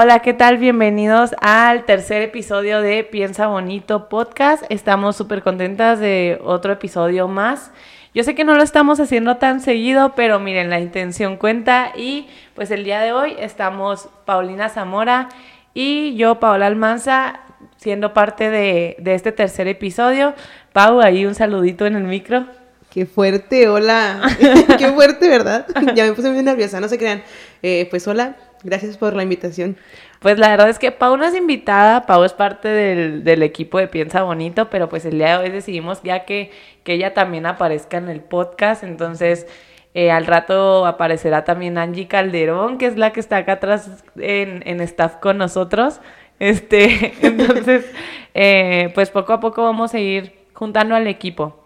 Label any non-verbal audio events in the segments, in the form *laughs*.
Hola, ¿qué tal? Bienvenidos al tercer episodio de Piensa Bonito Podcast. Estamos súper contentas de otro episodio más. Yo sé que no lo estamos haciendo tan seguido, pero miren, la intención cuenta y pues el día de hoy estamos Paulina Zamora y yo, Paola Almanza, siendo parte de, de este tercer episodio. Pau, ahí un saludito en el micro. Qué fuerte, hola. *laughs* *laughs* Qué fuerte, ¿verdad? *laughs* ya me puse muy nerviosa, no se crean. Eh, pues hola, Gracias por la invitación. Pues la verdad es que Pau no es invitada, Pau es parte del, equipo de Piensa Bonito, pero pues el día de hoy decidimos ya que, que ella también aparezca en el podcast, entonces eh, al rato aparecerá también Angie Calderón, que es la que está acá atrás en, en staff con nosotros. Este, entonces, eh, pues poco a poco vamos a ir juntando al equipo.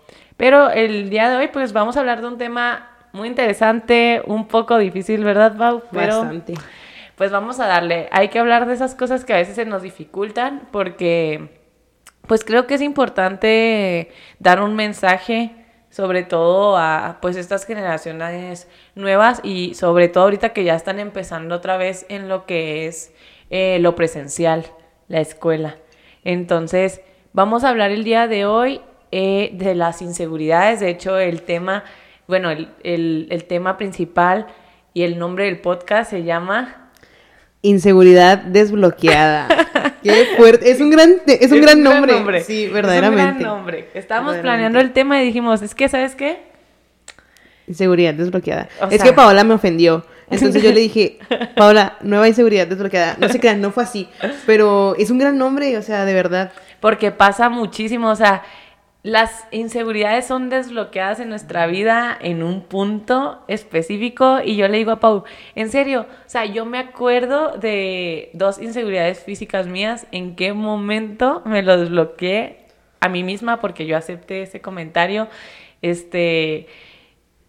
Pero el día de hoy, pues vamos a hablar de un tema muy interesante, un poco difícil, ¿verdad, Pau? Bastante pues vamos a darle. Hay que hablar de esas cosas que a veces se nos dificultan porque pues creo que es importante dar un mensaje sobre todo a pues estas generaciones nuevas y sobre todo ahorita que ya están empezando otra vez en lo que es eh, lo presencial, la escuela. Entonces, vamos a hablar el día de hoy eh, de las inseguridades. De hecho, el tema, bueno, el, el tema principal y el nombre del podcast se llama Inseguridad desbloqueada. *laughs* Qué fuerte. Es un gran, es un, gran, nombre. Sí, verdaderamente. Es un gran nombre. Estábamos planeando el tema y dijimos, es que, ¿sabes qué? Inseguridad desbloqueada. es que Paola me ofendió. Entonces yo le dije, *laughs* Paola, nueva inseguridad desbloqueada. No se crean, no fue así. Pero es un gran nombre, o sea, de verdad. Porque pasa muchísimo, o sea, las inseguridades son desbloqueadas en nuestra vida en un punto específico y yo le digo a Pau, en serio, o sea, yo me acuerdo de dos inseguridades físicas mías, en qué momento me lo desbloqueé a mí misma porque yo acepté ese comentario, este,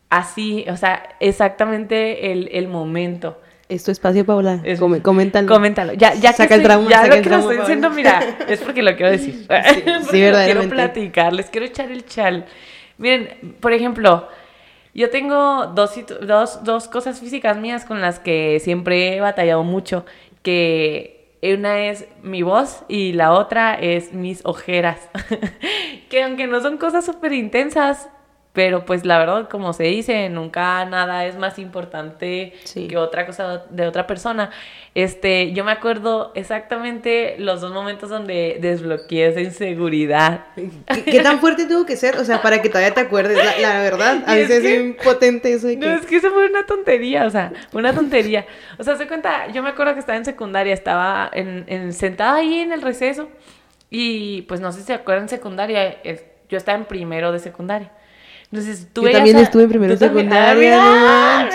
así, o sea, exactamente el, el momento. Es tu espacio, Paula. coméntalo. Coméntalo. Ya, ya saca el drama. Ya lo que lo estoy diciendo, mira, *laughs* es porque lo quiero decir. Sí, sí *laughs* quiero platicar, les quiero echar el chal. Miren, por ejemplo, yo tengo dos, dos, dos cosas físicas mías con las que siempre he batallado mucho, que una es mi voz y la otra es mis ojeras. *laughs* que aunque no son cosas súper intensas, pero pues la verdad, como se dice, nunca nada es más importante que otra cosa de otra persona. Este, yo me acuerdo exactamente los dos momentos donde desbloqueé esa inseguridad. ¿Qué, tan fuerte tuvo que ser? O sea, para que todavía te acuerdes, la, verdad. *laughs* A veces es, impotente eso de que... No, es que eso fue una tontería, o sea, una tontería. O sea, se cuenta, yo me acuerdo que estaba en secundaria, estaba en, en sentada ahí en el receso y pues no sé si se acuerdan, en secundaria, yo estaba en primero de secundaria. Entonces, tú Yo también estuve en primero secundaria, ah,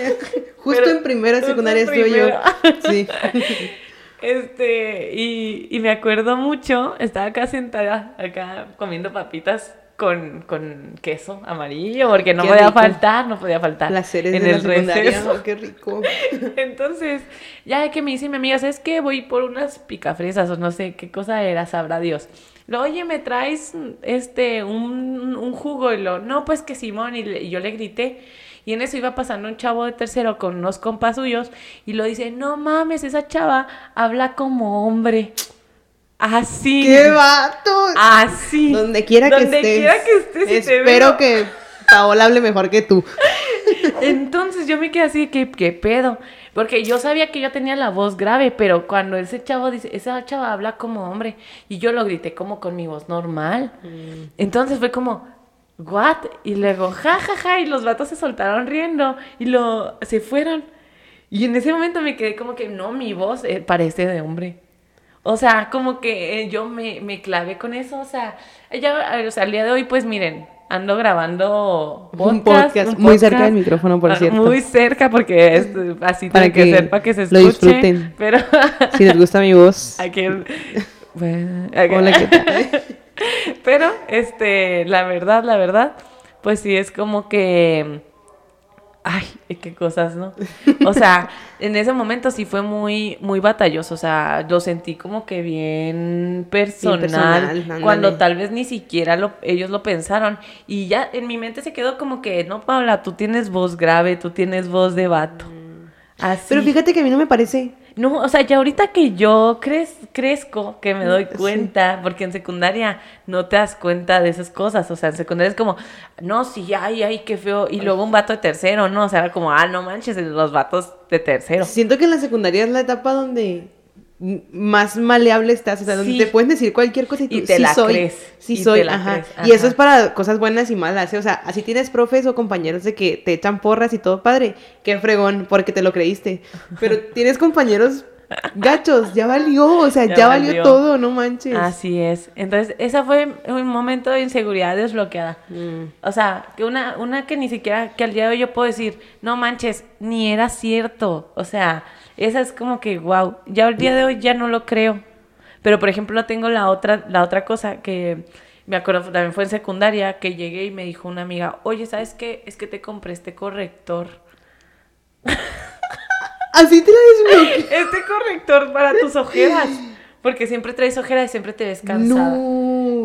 *laughs* Justo en primera secundaria estuve yo. *laughs* Sí. *laughs* Este, y, y, me acuerdo mucho, estaba acá sentada, acá comiendo papitas con, con queso amarillo, porque no podía faltar, no podía faltar. Placeres en el receso. qué rico. Entonces, ya que me dice mi amiga, ¿sabes qué? Voy por unas picafresas o no sé qué cosa era, sabrá Dios oye, ¿me traes este, un, un jugo? Y lo, no, pues que Simón, y, yo le grité. Y en eso iba pasando un chavo de tercero con unos compas suyos y lo dice, no mames, esa chava habla como hombre. Así. ¡Qué vato! Así. Donde quiera que Donde estés. quiera que estés. Espero que Paola hable mejor que tú. *laughs* Entonces yo me quedé así, ¿qué, qué pedo? Porque yo sabía que yo tenía la voz grave, pero cuando ese chavo dice, esa chava habla como hombre, y yo lo grité como con mi voz normal. Mm. Entonces fue como, ¿what? Y luego, ja, ja, ja, y los vatos se soltaron riendo y lo, se fueron. Y en ese momento me quedé como que, no, mi voz eh, parece de hombre. O sea, como que eh, yo me, me clavé con eso, o sea, ya, o sea, al día de hoy, pues miren, ando grabando un, podcast, muy cerca del micrófono, por ah, cierto. Muy cerca porque es así para que, que para que se escuche. Lo disfruten. Pero si les gusta mi voz. *laughs* Aquí, bueno, Hola, ¿qué tal? *laughs* Pero este, la verdad, la verdad, pues sí es como que ay, qué cosas, ¿no? O sea, *laughs* en ese momento sí fue muy, muy batalloso, o sea, lo sentí como que bien personal, cuando tal vez ni siquiera lo, ellos lo pensaron. Y ya en mi mente se quedó como que, no, Paula, tú tienes voz grave, tú tienes voz de vato. Así. Pero fíjate que a mí no me parece. No, o sea, ya ahorita que yo crezco, que me doy cuenta, porque en secundaria no te das cuenta de esas cosas, o sea, en secundaria es como, no, sí, ay, ay, qué feo, y luego un vato de tercero, ¿no? O sea, era como, ah, no manches, los vatos de tercero. Siento que en la secundaria es la etapa donde más maleable estás, o sea, donde te pueden decir cualquier cosa y tú, te la soy, crees. sí soy, ajá. Y eso es para cosas buenas y malas, ¿eh? o sea, así tienes profes o compañeros de que te echan porras y todo padre, qué fregón, porque te lo creíste, pero tienes compañeros gachos, ya valió, o sea, *laughs* ya, valió. todo, no manches. Así es, entonces, ese fue un momento de inseguridad desbloqueada, mm. o sea, que una, una que ni siquiera, que al día de hoy yo puedo decir, no manches, ni era cierto, o sea, esa es como que, wow, ya el día de hoy ya no lo creo. Pero, por ejemplo, tengo la otra, la otra cosa que me acuerdo, también fue en secundaria, que llegué y me dijo una amiga, oye, ¿sabes qué? Es que te compré este corrector. *laughs* Así te lo digo. Este corrector para tus ojeras. Porque siempre traes ojeras y siempre te ves cansada.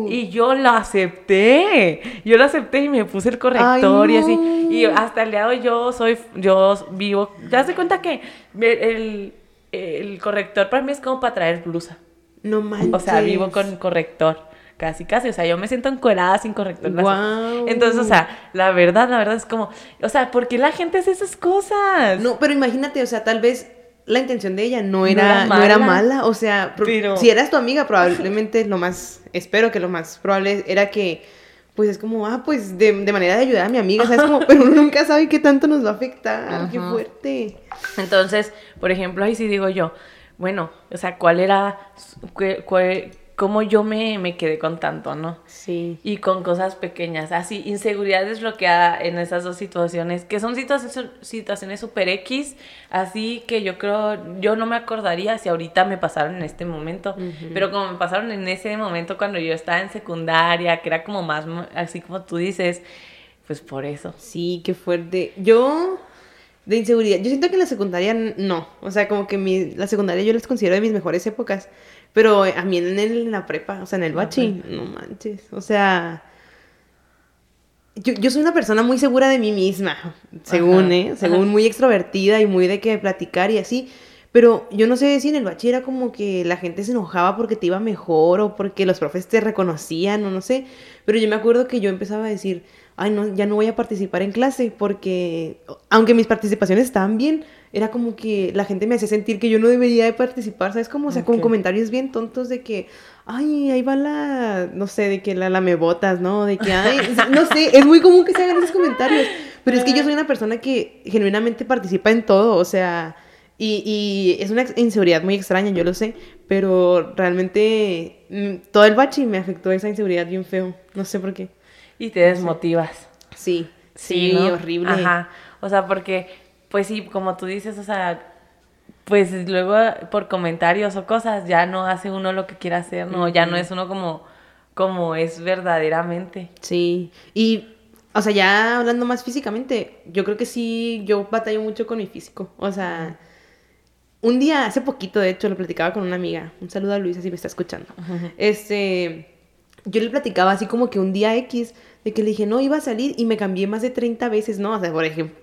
Y yo lo acepté. Yo lo acepté y me puse el corrector y así. Y hasta el día de hoy yo soy, yo vivo. ¿Te das cuenta que el, el corrector para mí es como para traer blusa? No manches. O sea, vivo con corrector. Casi, casi. O sea, yo me siento encuerada sin corrector. Wow. Entonces, o sea, la verdad, la verdad es como. O sea, ¿por qué la gente hace esas cosas? No, pero imagínate, o sea, tal vez la intención de ella no era, no era, mala. O sea, si eras tu amiga, probablemente lo más, espero que lo más probable era que, pues es como, ah, pues de, manera de ayudar a mi amiga, ¿sabes? Como, *laughs* pero uno nunca sabe qué tanto nos va a afectar, qué fuerte. Entonces, por ejemplo, ahí sí digo yo, bueno, o sea, ¿cuál era, cómo yo me, me, quedé con tanto, ¿no? Sí. Y con cosas pequeñas, así, inseguridad desbloqueada en esas dos situaciones, que son situaciones situaciones super X, así que yo creo, yo no me acordaría si ahorita me pasaron en este momento, pero como me pasaron en ese momento cuando yo estaba en secundaria, que era como más, así como tú dices, pues por eso. Sí, qué fuerte. Yo... De inseguridad. Yo siento que en la secundaria no. O sea, como que mi, la secundaria yo las considero de mis mejores épocas. Pero a mí en, en la prepa, o sea, en el bachi, no manches. O sea, yo, yo, soy una persona muy segura de mí misma, según, ¿eh? Según muy extrovertida y muy de que platicar y así. Pero yo no sé si en el bachi era como que la gente se enojaba porque te iba mejor o porque los profes te reconocían o no sé. Pero yo me acuerdo que yo empezaba a decir, ay, no, ya no voy a participar en clase porque, aunque mis participaciones estaban bien, era como que la gente me hacía sentir que yo no debería de participar, ¿sabes? Como, o sea, con comentarios bien tontos de que, ay, ahí va la, no sé, de que la, me botas, ¿no? De que, ay, no sé, es muy común que se hagan esos comentarios, pero es que yo soy una persona que genuinamente participa en todo, o sea, y, y es una inseguridad muy extraña, yo lo sé, pero realmente mm, todo el bachi me afectó esa inseguridad bien feo, no sé por qué. Y te desmotivas. Sí, sí, horrible. Ajá, o sea, porque pues sí, como tú dices, o sea, pues luego por comentarios o cosas ya no hace uno lo que quiere hacer, no, ya no es uno como, como es verdaderamente. Sí, y, o sea, ya hablando más físicamente, yo creo que sí, yo batallo mucho con mi físico, o sea... Un día, hace poquito, de hecho, lo platicaba con una amiga. Un saludo a Luisa si me está escuchando. Este, yo le platicaba así como que un día X, de que le dije, no, iba a salir y me cambié más de 30 veces, ¿no? O sea, por ejemplo,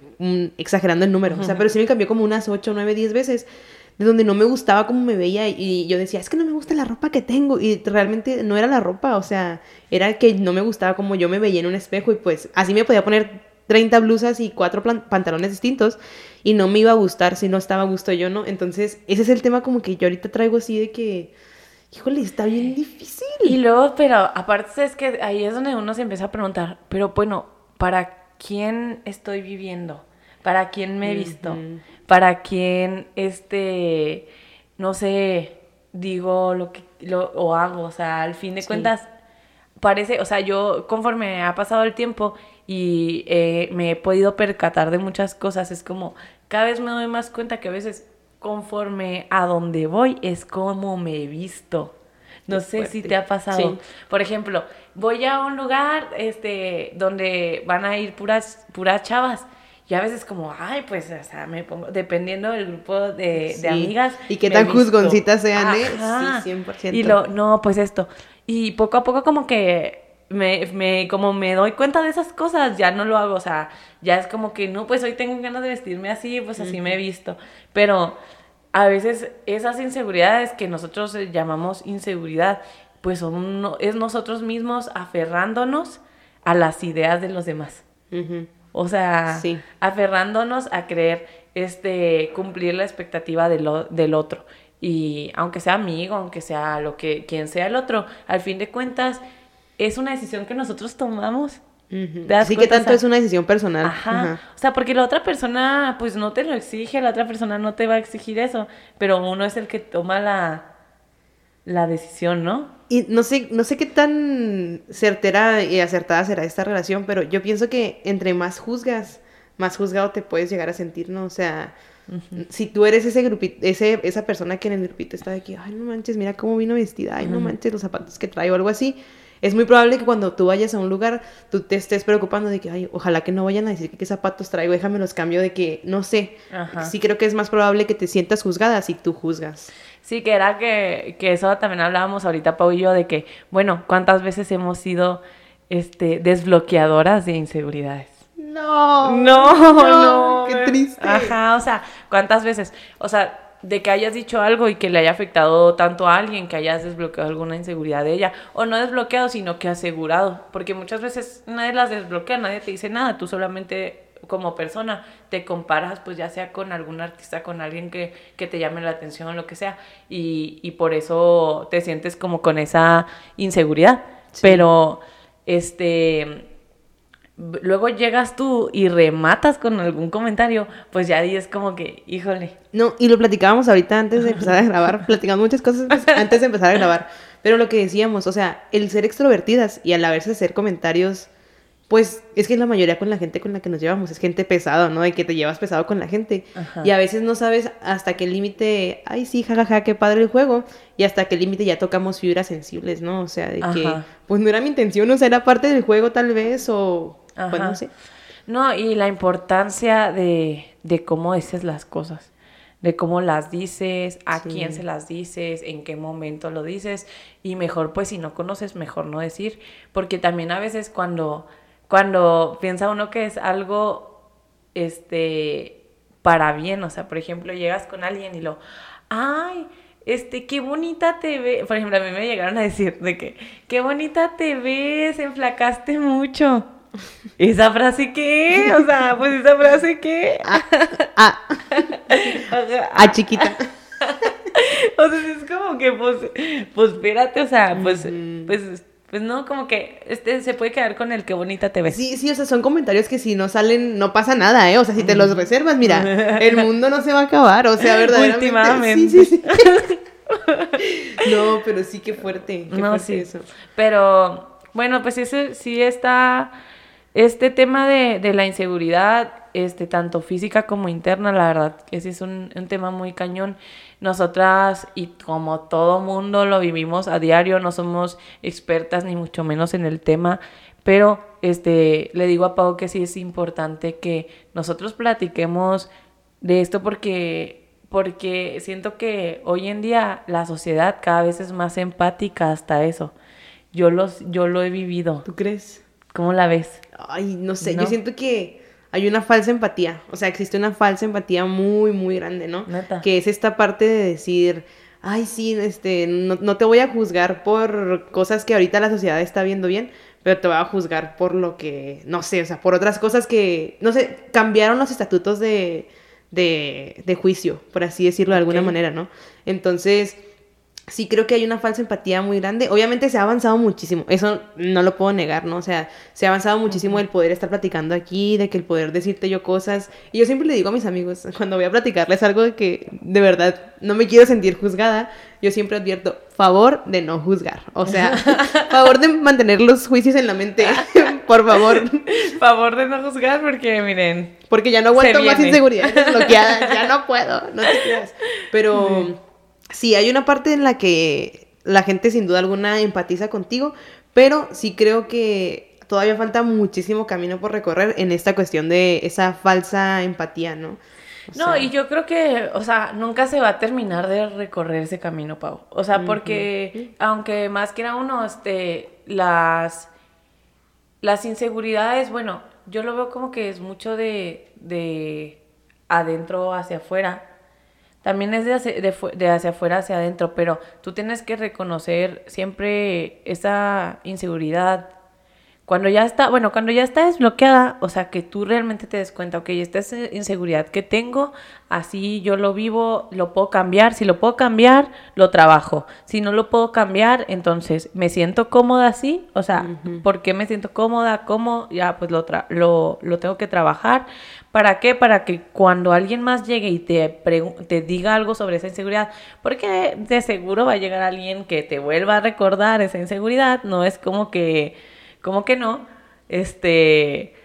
exagerando el número, o sea, pero sí me cambió como unas 8, 9, 10 veces, de donde no me gustaba cómo me veía y yo decía, es que no me gusta la ropa que tengo y realmente no era la ropa, o sea, era que no me gustaba como yo me veía en un espejo y pues así me podía poner 30 blusas y cuatro pantalones distintos y no me iba a gustar si no estaba a gusto yo, ¿no? Entonces, ese es el tema como que yo ahorita traigo así de que, híjole, está bien difícil. Y luego, pero aparte es que ahí es donde uno se empieza a preguntar, pero bueno, ¿para quién estoy viviendo? para quién me he visto, para quién, este, no sé, digo lo que, lo, o hago, o sea, al fin de cuentas, parece, o sea, yo conforme ha pasado el tiempo y eh, me he podido percatar de muchas cosas, es como, cada vez me doy más cuenta que a veces conforme a donde voy es como me he visto. No sé si te ha pasado. Por ejemplo, voy a un lugar este, donde van a ir puras, puras chavas y a veces como, ay, pues, o sea, me pongo, dependiendo del grupo de, de amigas. Y qué tan juzgoncitas sean, ¿eh? Sí, 100%. Y lo, no, pues esto. Y poco a poco como que me, me, como me doy cuenta de esas cosas, ya no lo hago, o sea, ya es como que, no, pues hoy tengo ganas de vestirme así, pues así me he visto. Pero a veces esas inseguridades que nosotros llamamos inseguridad, pues son, es nosotros mismos aferrándonos a las ideas de los demás. O sea, aferrándonos a creer este, cumplir la expectativa del otro. Y aunque sea amigo, aunque sea lo que, quien sea el otro, al fin de cuentas, es una decisión que nosotros tomamos. Así que tanto es una decisión personal. Ajá. O sea, porque la otra persona, pues no te lo exige, la otra persona no te va a exigir eso, pero uno es el que toma la, la decisión, ¿no? Y no sé, no sé qué tan certera y acertada será esta relación, pero yo pienso que entre más juzgas, más juzgado te puedes llegar a sentir, ¿no? O sea, si tú eres ese grupito, ese, esa persona que en el grupito está de que, ay, no manches, mira cómo vino vestida, ay, no manches, los zapatos que trae o algo así, es muy probable que cuando tú vayas a un lugar, tú te estés preocupando de que, ay, ojalá que no vayan a decir que qué zapatos traigo, déjame los cambio de que, no sé. Sí creo que es más probable que te sientas juzgada si tú juzgas. Sí, que era que, que eso también hablábamos ahorita, Pau y yo, de que, bueno, ¿cuántas veces hemos sido este, desbloqueadoras de inseguridades? No, no, *laughs* no, qué triste. Ajá, o sea, ¿cuántas veces? O sea, de que hayas dicho algo y que le haya afectado tanto a alguien, que hayas desbloqueado alguna inseguridad de ella, o no desbloqueado, sino que asegurado, porque muchas veces nadie las desbloquea, nadie te dice nada, tú solamente como persona te comparas, pues ya sea con algún artista, con alguien que, que te llame la atención, o lo que sea, y, y, por eso te sientes como con esa inseguridad, pero este luego llegas tú y rematas con algún comentario, pues ya es como que, híjole. No, y lo platicábamos ahorita antes de empezar a grabar, platicamos muchas cosas *laughs* antes de empezar a grabar, pero lo que decíamos, o sea, el ser extrovertidas y a la vez hacer comentarios, pues es que la mayoría con la gente con la que nos llevamos es gente pesada, ¿no? De que te llevas pesado con la gente. Y a veces no sabes hasta qué límite, ay, sí, jajaja, qué padre el juego. Y hasta qué límite ya tocamos fibras sensibles, ¿no? O sea, de que, pues no era mi intención, o sea, era parte del juego tal vez, o pues no sé. No, y la importancia de, de cómo dices las cosas, de cómo las dices, a quién se las dices, en qué momento lo dices, y mejor pues si no conoces, mejor no decir, porque también a veces cuando, cuando piensa uno que es algo, este, para bien, o sea, por ejemplo, llegas con alguien y lo, ay, este, qué bonita te ves, por ejemplo, a mí me llegaron a decir de que, qué bonita te ves, enflacaste mucho. ¿Esa frase qué? O sea, pues esa frase qué. Ah, ah. ah chiquita. *laughs* o sea, es como que, pues, pues espérate, o sea, pues, pues, pues no, como que este se puede quedar con el qué bonita te ves. Sí, sí, o sea, son comentarios que si no salen, no pasa nada, ¿eh? O sea, si te los reservas, mira, el *laughs* mundo no se va a acabar, o sea, verdaderamente. Últimamente. Sí, sí, sí. *laughs* no, pero sí, qué fuerte. Qué no, sí. eso. Pero, bueno, pues ese sí está este tema de, de, la inseguridad, este, tanto física como interna, la verdad, ese es un, tema muy cañón. Nosotras, y como todo mundo lo vivimos a diario, no somos expertas ni mucho menos en el tema, pero este, le digo a Pau que sí es importante que nosotros platiquemos de esto porque, porque siento que hoy en día la sociedad cada vez es más empática hasta eso. Yo, los, yo lo he vivido. ¿Tú crees? ¿Cómo la ves? Ay, no sé, yo siento que hay una falsa empatía, o sea, existe una falsa empatía muy, muy grande, ¿no? Que es esta parte de decir, ay, sí, este, no, te voy a juzgar por cosas que ahorita la sociedad está viendo bien, pero te voy a juzgar por lo que, no sé, o sea, por otras cosas que, no sé, cambiaron los estatutos de, de, de juicio, por así decirlo de alguna manera, ¿no? Entonces sí creo que hay una falsa empatía muy grande. Obviamente se ha avanzado muchísimo, eso no lo puedo negar, ¿no? O sea, se ha avanzado muchísimo el poder estar platicando aquí, de que el poder decirte yo cosas. Y yo siempre le digo a mis amigos, *laughs* cuando voy a platicarles algo de que de verdad no me quiero sentir juzgada, yo siempre advierto, favor de no juzgar. O sea, *laughs* favor de mantener los juicios en la mente, *laughs* por favor. Favor de no juzgar porque, miren. Porque ya no aguanto más inseguridad bloqueada, ya no puedo, no te creas. Pero sí, hay una parte en la que la gente sin duda alguna empatiza contigo, pero sí creo que todavía falta muchísimo camino por recorrer en esta cuestión de esa falsa empatía, ¿no? no, y yo creo que, o sea, nunca se va a terminar de recorrer ese camino, Pau. O sea, porque aunque más quiera uno, este, las, las inseguridades, bueno, yo lo veo como que es mucho de, de adentro hacia afuera también es de hacia, de, hacia afuera hacia adentro, pero tú tienes que reconocer siempre esa inseguridad. Cuando ya está, bueno, cuando ya está desbloqueada, o sea, que tú realmente te des cuenta, ok, esta es inseguridad que tengo, así yo lo vivo, lo puedo cambiar, si lo puedo cambiar, lo trabajo, si no lo puedo cambiar, entonces me siento cómoda así, o sea, ¿por qué me siento cómoda? ¿Cómo? Ya, pues lo, lo, lo tengo que trabajar ¿Para qué? Para que cuando alguien más llegue y te, te diga algo sobre esa inseguridad, porque de seguro va a llegar alguien que te vuelva a recordar esa inseguridad, no es como que, como que no, este,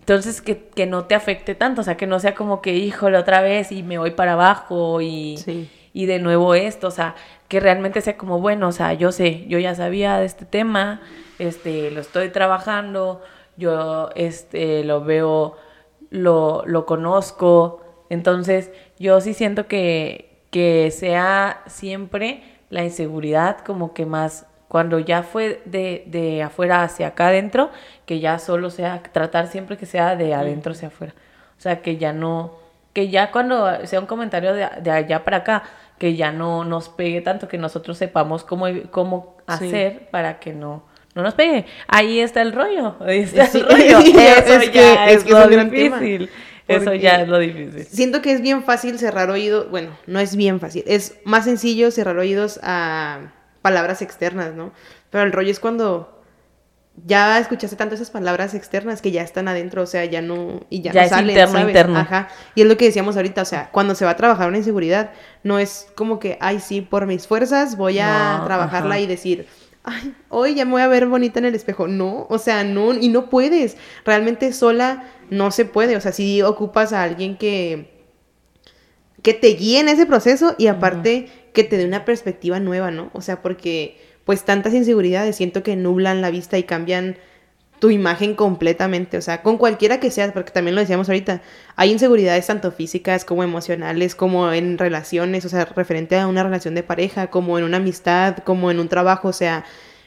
entonces que, que no te afecte tanto, o sea, que no sea como que, híjole, otra vez y me voy para abajo y, y de nuevo esto, o sea, que realmente sea como, bueno, o sea, yo sé, yo ya sabía de este tema, este, lo estoy trabajando, yo, este, lo veo lo, lo conozco. Entonces, yo sí siento que, que sea siempre la inseguridad como que más cuando ya fue de, de, afuera hacia acá adentro, que ya solo sea, tratar siempre que sea de adentro hacia afuera. O sea, que ya no, que ya cuando sea un comentario de, de allá para acá, que ya no nos pegue tanto, que nosotros sepamos cómo, cómo hacer para que no, no nos pegue. Ahí está el rollo. Ahí está el rollo. Eso *laughs* ya es, lo difícil. Eso ya es lo difícil. Siento que es bien fácil cerrar oídos. Bueno, no es bien fácil. Es más sencillo cerrar oídos a palabras externas, ¿no? Pero el rollo es cuando ya escuchaste tanto esas palabras externas que ya están adentro, o sea, ya no y ya, no salen, interno, interno. Ajá. Y es lo que decíamos ahorita, o sea, cuando se va a trabajar una inseguridad, no es como que, ay, sí, por mis fuerzas voy a trabajarla y decir, ay, hoy ya me voy a ver bonita en el espejo. No, o sea, no, y no puedes. Realmente sola no se puede. O sea, si ocupas a alguien que, que te guíe en ese proceso y aparte que te dé una perspectiva nueva, ¿no? O sea, porque pues tantas inseguridades siento que nublan la vista y cambian tu imagen completamente, o sea, con cualquiera que seas, porque también lo decíamos ahorita, hay inseguridades tanto físicas como emocionales, como en relaciones, o sea, referente a una relación de pareja, como en una amistad, como en un trabajo, o sea,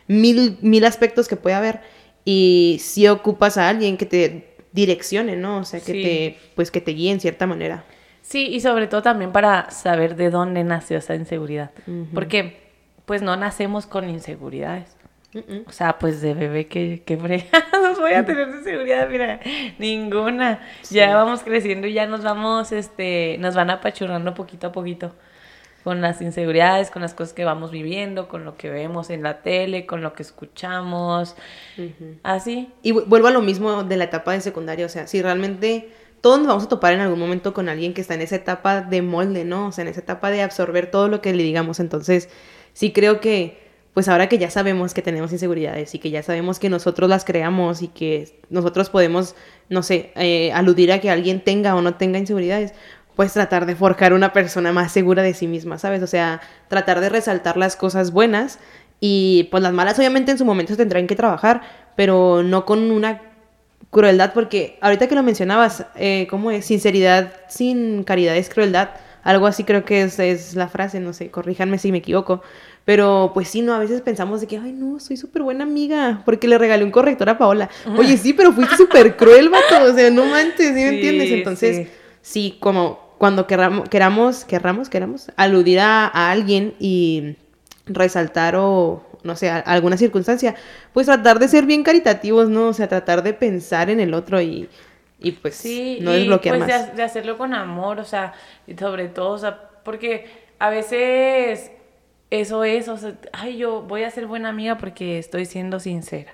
mil, mil aspectos que puede haber. Y si ocupas a alguien que te direccione, ¿no? O sea, que te, pues que te guíe en cierta manera. Sí, y sobre todo también para saber de dónde nació esa inseguridad. Porque, pues no nacemos con inseguridades. O sea, pues de bebé que, que fregados *laughs* voy a tener de seguridad, mira, ninguna. Ya vamos creciendo y ya nos vamos, este, nos van apachurrando poquito a poquito con las inseguridades, con las cosas que vamos viviendo, con lo que vemos en la tele, con lo que escuchamos, así. Y vuelvo a lo mismo de la etapa de secundaria, o sea, si realmente todos nos vamos a topar en algún momento con alguien que está en esa etapa de molde, ¿no? O sea, en esa etapa de absorber todo lo que le digamos, entonces sí creo que pues ahora que ya sabemos que tenemos inseguridades y que ya sabemos que nosotros las creamos y que nosotros podemos, no sé, eh, aludir a que alguien tenga o no tenga inseguridades, pues tratar de forjar una persona más segura de sí misma, ¿sabes? O sea, tratar de resaltar las cosas buenas y pues las malas obviamente en su momento tendrán que trabajar, pero no con una crueldad, porque ahorita que lo mencionabas, eh, ¿cómo es? Sinceridad sin caridad es crueldad. Algo así creo que es, es la frase, no sé, corríjanme si me equivoco. Pero pues sí, no, a veces pensamos de que, ay, no, soy súper buena amiga, porque le regalé un corrector a Paola. Oye, sí, pero fuiste súper cruel, vato, o sea, no manches, ¿sí me entiendes? Entonces, sí. como cuando queramos, queramos, querramos, queramos aludir a, alguien y resaltar o, no sé, alguna circunstancia, pues tratar de ser bien caritativos, ¿no? O sea, tratar de pensar en el otro y, y pues sí, no desbloquear pues, más. De, de hacerlo con amor, o sea, y sobre todo, o sea, porque a veces eso es, o sea, ay, yo voy a ser buena amiga porque estoy siendo sincera,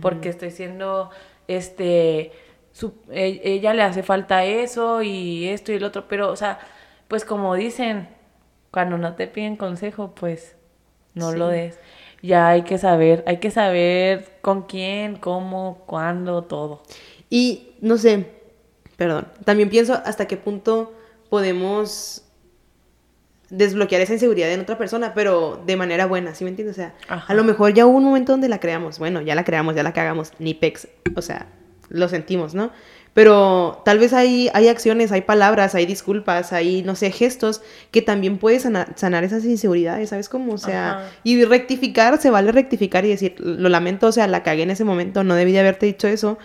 porque estoy siendo, este, su, e, ella le hace falta eso y esto y el otro, pero, o sea, pues como dicen, cuando no te piden consejo, pues no lo des. Ya hay que saber, hay que saber con quién, cómo, cuándo, todo. Y no sé, perdón, también pienso hasta qué punto podemos desbloquear esa inseguridad en otra persona, pero de manera buena, ¿sí me entiendes? O sea, a lo mejor ya hubo un momento donde la creamos, bueno, ya la creamos, ya la cagamos, ni pex, o sea, lo sentimos, ¿no? Pero tal vez hay, hay acciones, hay palabras, hay disculpas, hay, no sé, gestos que también puedes sanar, esas inseguridades, ¿sabes cómo? O sea, y rectificar, se vale rectificar y decir, lo lamento, o sea, la cagué en ese momento, no debí de haberte dicho eso.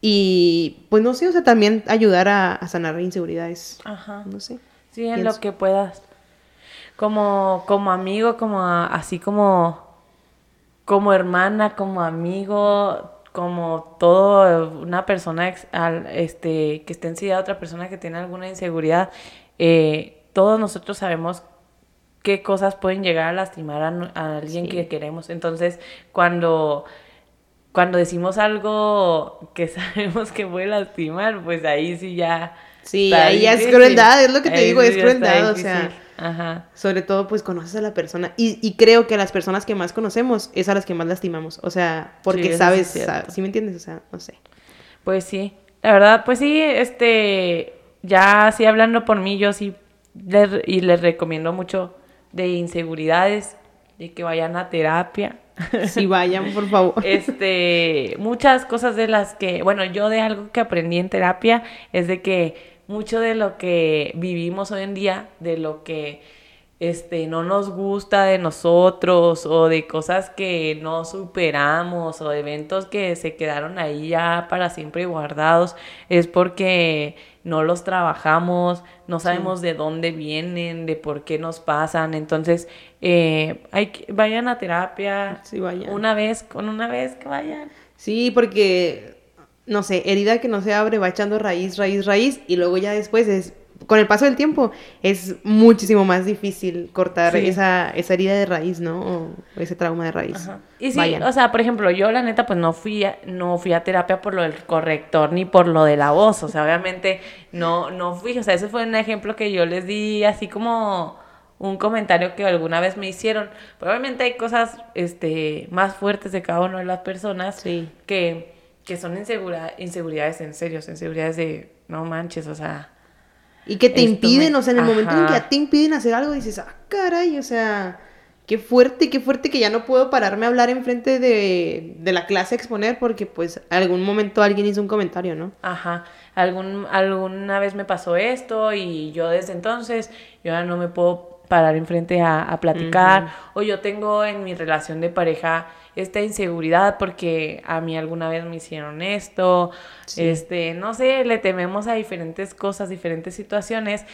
Y pues no sé, o sea, también ayudar a, sanar inseguridades. Ajá. No sé. Sí, en lo que puedas. como, como amigo, como así como, como hermana, como amigo, como todo una persona este, que esté enseñada a otra persona que tiene alguna inseguridad, eh, todos nosotros sabemos qué cosas pueden llegar a lastimar a, alguien que queremos. Entonces, cuando, cuando decimos algo que *laughs* sabemos que puede lastimar, pues ahí sí ya... Sí, ahí ya es crueldad, es lo que te digo, es crueldad, o sea... Ajá. Sobre todo, pues conoces a la persona. Y, y, creo que a las personas que más conocemos es a las que más lastimamos. O sea, porque sabes, ¿sí me entiendes? O sea, no sé. Pues sí. La verdad, pues sí, este, ya así hablando por mí, yo sí, y les recomiendo mucho de inseguridades, de que vayan a terapia. *laughs* Sí, vayan, por favor. *laughs* Este, muchas cosas de las que, bueno, yo de algo que aprendí en terapia es de que mucho de lo que vivimos hoy en día, de lo que este, no nos gusta de nosotros o de cosas que no superamos o de eventos que se quedaron ahí ya para siempre guardados, es porque no los trabajamos, no sabemos de dónde vienen, de por qué nos pasan. Entonces, eh, hay que, vayan a terapia sí, vayan. una vez, con una vez que vayan. Sí, porque no sé, herida que no se abre va echando raíz, raíz, raíz y luego ya después es, con el paso del tiempo, es muchísimo más difícil cortar esa, esa herida de raíz, ¿no? O ese trauma de raíz. Y sí, o sea, por ejemplo, yo la neta pues no fui a, no fui a terapia por lo del corrector ni por lo de la voz, o sea, obviamente no, no fui, o sea, ese fue un ejemplo que yo les di así como un comentario que alguna vez me hicieron. Probablemente hay cosas este, más fuertes de cada una de las personas sí. que que son inseguridades en serio, inseguridades de no manches, o sea. Y que te impiden, o sea, en el momento en que a ti impiden hacer algo, dices, ah, caray, o sea, qué fuerte, qué fuerte que ya no puedo pararme a hablar enfrente de, de la clase a exponer porque pues algún momento alguien hizo un comentario, ¿no? Ajá, Algún, alguna vez me pasó esto y yo desde entonces, yo ya no me puedo parar enfrente a, a platicar, o yo tengo en mi relación de pareja esta inseguridad porque a mí alguna vez me hicieron esto, este, no sé, le tememos a diferentes cosas, diferentes situaciones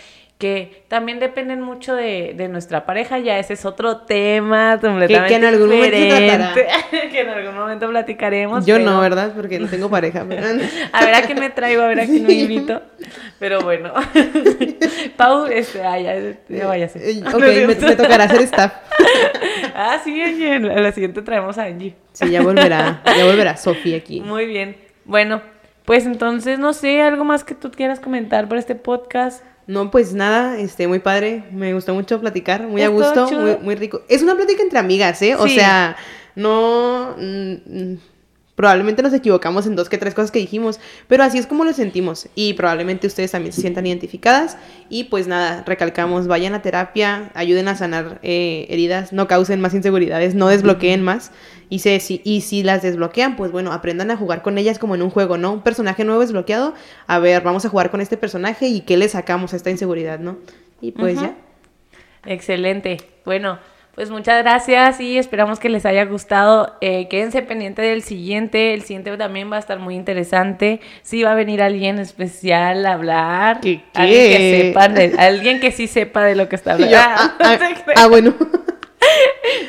que también dependen mucho de, de nuestra pareja, ya ese es otro tema completamente que, en algún momento *laughs* que en algún momento platicaremos. Yo no, ¿verdad? Porque no tengo pareja. *laughs* a ver a quién me traigo, a ver a quién me invito. Pero bueno. *laughs* Pau, este, ah, ya, ya váyase. Eh, ok, me, tocará hacer staff. *laughs* ah, sí, Angie. A la siguiente traemos a Angie. Sí, ya volverá, ya volverá Sofía aquí. Muy bien. Bueno, pues entonces, no sé, algo más que tú quieras comentar por este podcast. No, pues nada, este, muy padre, me gustó mucho platicar, muy a gusto, muy, muy, rico. Es una plática entre amigas, ¿eh? O sea, no... Mm, probablemente nos equivocamos en dos que tres cosas que dijimos, pero así es como lo sentimos y probablemente ustedes también se sientan identificadas y pues nada, recalcamos, vayan a terapia, ayuden a sanar eh, heridas, no causen más inseguridades, no desbloqueen más y, si, y si las desbloquean, pues bueno, aprendan a jugar con ellas como en un juego, ¿no? Un personaje nuevo desbloqueado, a ver, vamos a jugar con este personaje y qué le sacamos a esta inseguridad, ¿no? Y pues ya. Excelente. Bueno, pues muchas gracias y esperamos que les haya gustado. Eh, quédense pendiente del siguiente. El siguiente también va a estar muy interesante. Sí va a venir alguien especial a hablar. ¿Qué, Alguien que sepa, de, alguien que sí sepa de lo que está hablando. ah, ah, *laughs* ah bueno.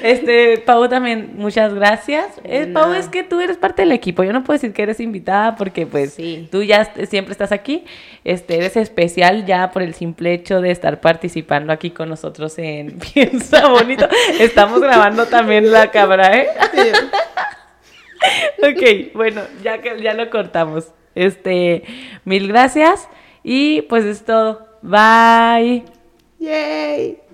Este, Pau también, muchas gracias. Eh, Pau, es que tú eres parte del equipo. Yo no puedo decir que eres invitada porque pues tú ya siempre estás aquí. Este, eres especial ya por el simple hecho de estar participando aquí con nosotros en *laughs* Piensa Bonito. Estamos grabando también la cámara, ¿eh? ok, bueno, ya que ya lo cortamos. Este, mil gracias y pues es todo. Bye. Yay.